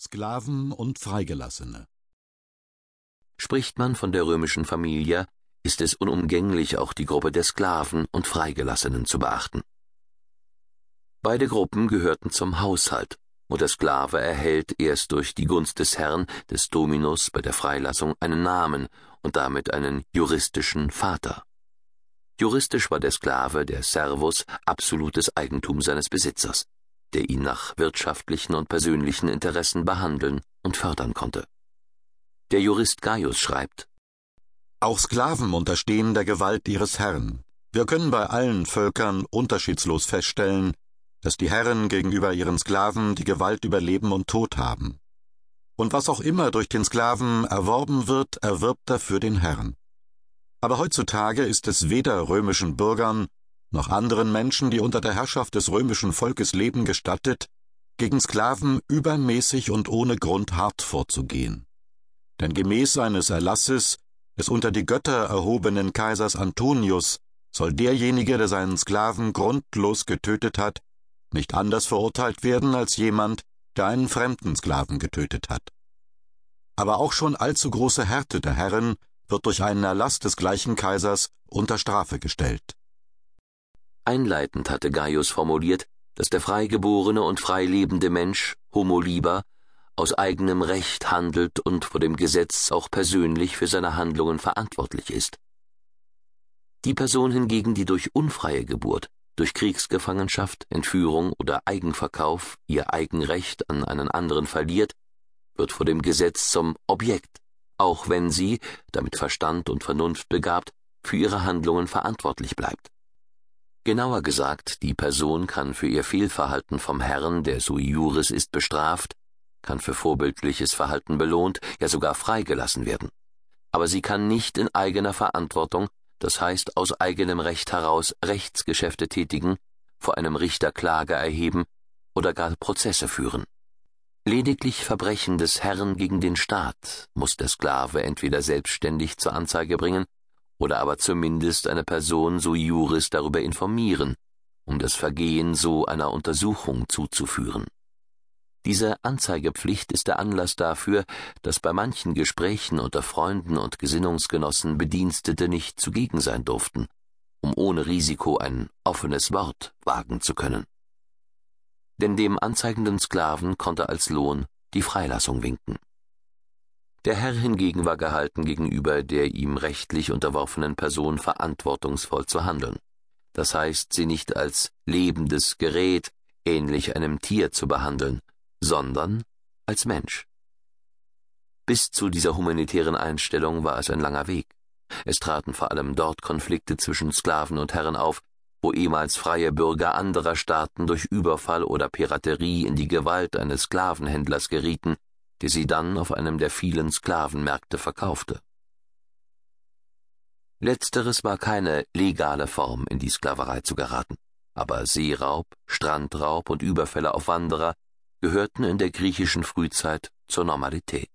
Sklaven und Freigelassene Spricht man von der römischen Familie, ist es unumgänglich, auch die Gruppe der Sklaven und Freigelassenen zu beachten. Beide Gruppen gehörten zum Haushalt, und der Sklave erhält erst durch die Gunst des Herrn, des Dominus bei der Freilassung einen Namen und damit einen juristischen Vater. Juristisch war der Sklave, der Servus, absolutes Eigentum seines Besitzers, der ihn nach wirtschaftlichen und persönlichen Interessen behandeln und fördern konnte. Der Jurist Gaius schreibt Auch Sklaven unterstehen der Gewalt ihres Herrn. Wir können bei allen Völkern unterschiedslos feststellen, dass die Herren gegenüber ihren Sklaven die Gewalt über Leben und Tod haben. Und was auch immer durch den Sklaven erworben wird, erwirbt dafür den Herrn. Aber heutzutage ist es weder römischen Bürgern noch anderen Menschen, die unter der Herrschaft des römischen Volkes leben, gestattet, gegen Sklaven übermäßig und ohne Grund hart vorzugehen. Denn gemäß seines Erlasses des unter die Götter erhobenen Kaisers Antonius soll derjenige, der seinen Sklaven grundlos getötet hat, nicht anders verurteilt werden als jemand, der einen fremden Sklaven getötet hat. Aber auch schon allzu große Härte der Herren wird durch einen Erlass des gleichen Kaisers unter Strafe gestellt. Einleitend hatte Gaius formuliert, dass der freigeborene und freilebende Mensch, Homo liber, aus eigenem Recht handelt und vor dem Gesetz auch persönlich für seine Handlungen verantwortlich ist. Die Person hingegen, die durch unfreie Geburt, durch Kriegsgefangenschaft, Entführung oder Eigenverkauf ihr Eigenrecht an einen anderen verliert, wird vor dem Gesetz zum Objekt, auch wenn sie, damit Verstand und Vernunft begabt, für ihre Handlungen verantwortlich bleibt. Genauer gesagt, die Person kann für ihr Fehlverhalten vom Herrn, der sui juris ist, bestraft, kann für vorbildliches Verhalten belohnt, ja sogar freigelassen werden. Aber sie kann nicht in eigener Verantwortung das heißt aus eigenem Recht heraus Rechtsgeschäfte tätigen, vor einem Richter Klage erheben oder gar Prozesse führen. Lediglich Verbrechen des Herrn gegen den Staat muss der Sklave entweder selbstständig zur Anzeige bringen oder aber zumindest eine Person sui juris darüber informieren, um das Vergehen so einer Untersuchung zuzuführen. Diese Anzeigepflicht ist der Anlass dafür, dass bei manchen Gesprächen unter Freunden und Gesinnungsgenossen Bedienstete nicht zugegen sein durften, um ohne Risiko ein offenes Wort wagen zu können. Denn dem anzeigenden Sklaven konnte als Lohn die Freilassung winken. Der Herr hingegen war gehalten, gegenüber der ihm rechtlich unterworfenen Person verantwortungsvoll zu handeln, das heißt, sie nicht als lebendes Gerät, ähnlich einem Tier zu behandeln, sondern als Mensch. Bis zu dieser humanitären Einstellung war es ein langer Weg. Es traten vor allem dort Konflikte zwischen Sklaven und Herren auf, wo ehemals freie Bürger anderer Staaten durch Überfall oder Piraterie in die Gewalt eines Sklavenhändlers gerieten, der sie dann auf einem der vielen Sklavenmärkte verkaufte. Letzteres war keine legale Form, in die Sklaverei zu geraten, aber Seeraub, Strandraub und Überfälle auf Wanderer gehörten in der griechischen Frühzeit zur Normalität.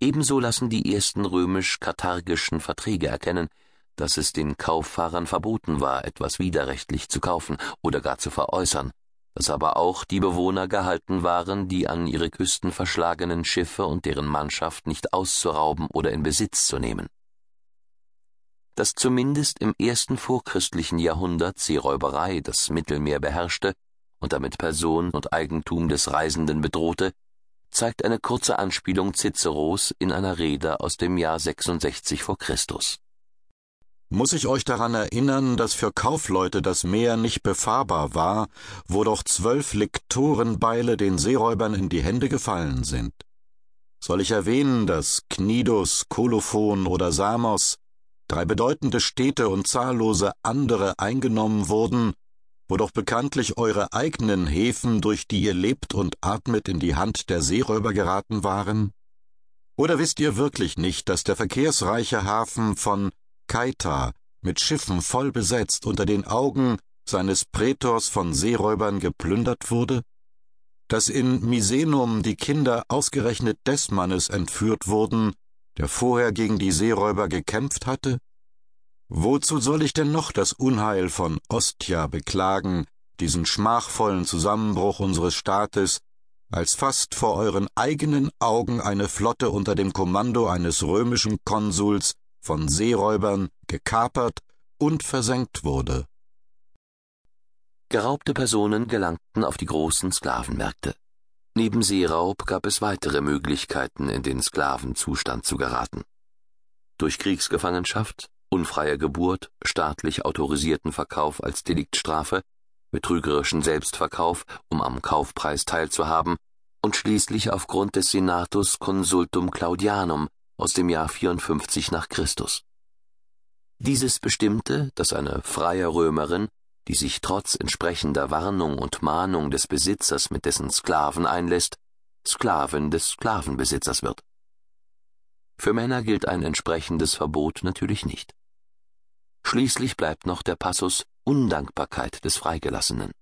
Ebenso lassen die ersten römisch-karthagischen Verträge erkennen, dass es den Kauffahrern verboten war, etwas widerrechtlich zu kaufen oder gar zu veräußern, dass aber auch die Bewohner gehalten waren, die an ihre Küsten verschlagenen Schiffe und deren Mannschaft nicht auszurauben oder in Besitz zu nehmen. Dass zumindest im ersten vorchristlichen Jahrhundert Seeräuberei das Mittelmeer beherrschte, und damit Person und Eigentum des Reisenden bedrohte, zeigt eine kurze Anspielung Ciceros in einer Rede aus dem Jahr 66 vor Christus. Muss ich euch daran erinnern, dass für Kaufleute das Meer nicht befahrbar war, wo doch zwölf Lektorenbeile den Seeräubern in die Hände gefallen sind? Soll ich erwähnen, dass Knidus, Kolophon oder Samos, drei bedeutende Städte und zahllose andere eingenommen wurden wo doch bekanntlich eure eigenen Häfen, durch die ihr lebt und atmet, in die Hand der Seeräuber geraten waren? Oder wisst ihr wirklich nicht, dass der verkehrsreiche Hafen von Kaita mit Schiffen voll besetzt unter den Augen seines Prätors von Seeräubern geplündert wurde? Dass in Misenum die Kinder ausgerechnet des Mannes entführt wurden, der vorher gegen die Seeräuber gekämpft hatte? Wozu soll ich denn noch das Unheil von Ostia beklagen, diesen schmachvollen Zusammenbruch unseres Staates, als fast vor euren eigenen Augen eine Flotte unter dem Kommando eines römischen Konsuls von Seeräubern gekapert und versenkt wurde. Geraubte Personen gelangten auf die großen Sklavenmärkte. Neben Seeraub gab es weitere Möglichkeiten, in den Sklavenzustand zu geraten. Durch Kriegsgefangenschaft, unfreie Geburt, staatlich autorisierten Verkauf als Deliktstrafe, betrügerischen Selbstverkauf, um am Kaufpreis teilzuhaben, und schließlich aufgrund des Senatus Consultum Claudianum aus dem Jahr 54 nach Christus. Dieses bestimmte, dass eine freie Römerin, die sich trotz entsprechender Warnung und Mahnung des Besitzers mit dessen Sklaven einlässt, Sklavin des Sklavenbesitzers wird. Für Männer gilt ein entsprechendes Verbot natürlich nicht. Schließlich bleibt noch der Passus Undankbarkeit des Freigelassenen.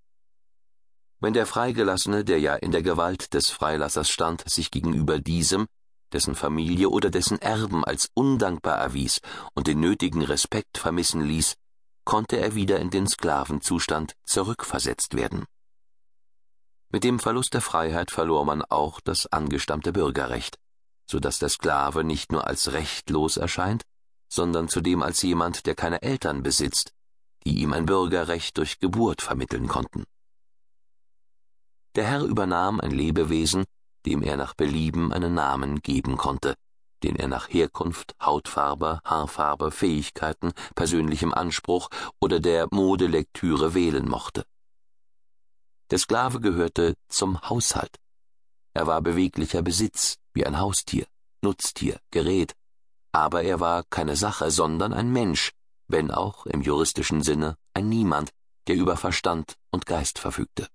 Wenn der Freigelassene, der ja in der Gewalt des Freilassers stand, sich gegenüber diesem, dessen Familie oder dessen Erben als undankbar erwies und den nötigen Respekt vermissen ließ, konnte er wieder in den Sklavenzustand zurückversetzt werden. Mit dem Verlust der Freiheit verlor man auch das angestammte Bürgerrecht, so dass der Sklave nicht nur als rechtlos erscheint, sondern zudem als jemand, der keine Eltern besitzt, die ihm ein Bürgerrecht durch Geburt vermitteln konnten. Der Herr übernahm ein Lebewesen, dem er nach Belieben einen Namen geben konnte, den er nach Herkunft, Hautfarbe, Haarfarbe, Fähigkeiten, persönlichem Anspruch oder der Modelektüre wählen mochte. Der Sklave gehörte zum Haushalt. Er war beweglicher Besitz, wie ein Haustier, Nutztier, Gerät, aber er war keine Sache, sondern ein Mensch, wenn auch im juristischen Sinne ein Niemand, der über Verstand und Geist verfügte.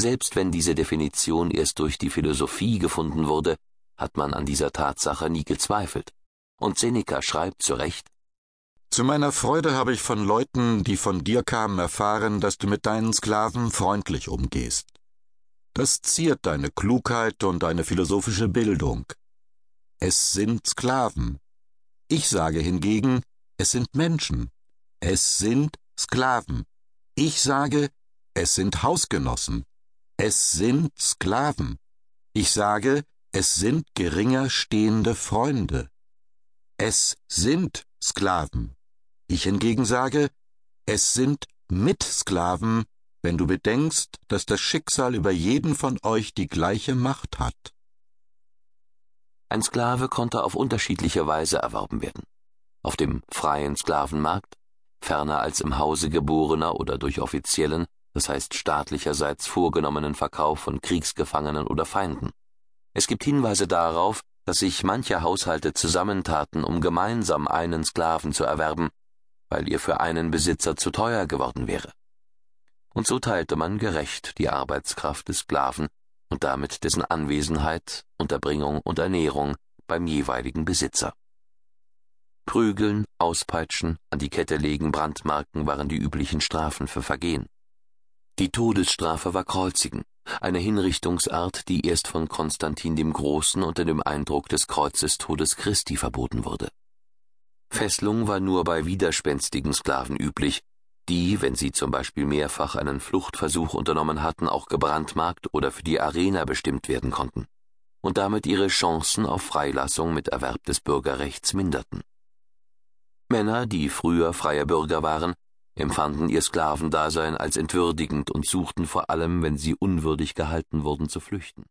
Selbst wenn diese Definition erst durch die Philosophie gefunden wurde, hat man an dieser Tatsache nie gezweifelt. Und Seneca schreibt zu Recht Zu meiner Freude habe ich von Leuten, die von dir kamen, erfahren, dass du mit deinen Sklaven freundlich umgehst. Das ziert deine Klugheit und deine philosophische Bildung. Es sind Sklaven. Ich sage hingegen, es sind Menschen. Es sind Sklaven. Ich sage, es sind Hausgenossen. Es sind Sklaven. Ich sage, es sind geringer stehende Freunde. Es sind Sklaven. Ich hingegen sage, es sind Mitsklaven, wenn du bedenkst, dass das Schicksal über jeden von euch die gleiche Macht hat. Ein Sklave konnte auf unterschiedliche Weise erworben werden. Auf dem freien Sklavenmarkt, ferner als im Hause geborener oder durch offiziellen, das heißt staatlicherseits vorgenommenen Verkauf von Kriegsgefangenen oder Feinden. Es gibt Hinweise darauf, dass sich manche Haushalte zusammentaten, um gemeinsam einen Sklaven zu erwerben, weil ihr für einen Besitzer zu teuer geworden wäre. Und so teilte man gerecht die Arbeitskraft des Sklaven und damit dessen Anwesenheit, Unterbringung und Ernährung beim jeweiligen Besitzer. Prügeln, Auspeitschen, an die Kette legen, Brandmarken waren die üblichen Strafen für Vergehen. Die Todesstrafe war Kreuzigen, eine Hinrichtungsart, die erst von Konstantin dem Großen unter dem Eindruck des Kreuzestodes Christi verboten wurde. Fesselung war nur bei widerspenstigen Sklaven üblich, die, wenn sie zum Beispiel mehrfach einen Fluchtversuch unternommen hatten, auch gebrandmarkt oder für die Arena bestimmt werden konnten und damit ihre Chancen auf Freilassung mit Erwerb des Bürgerrechts minderten. Männer, die früher freie Bürger waren, empfanden ihr Sklavendasein als entwürdigend und suchten vor allem, wenn sie unwürdig gehalten wurden, zu flüchten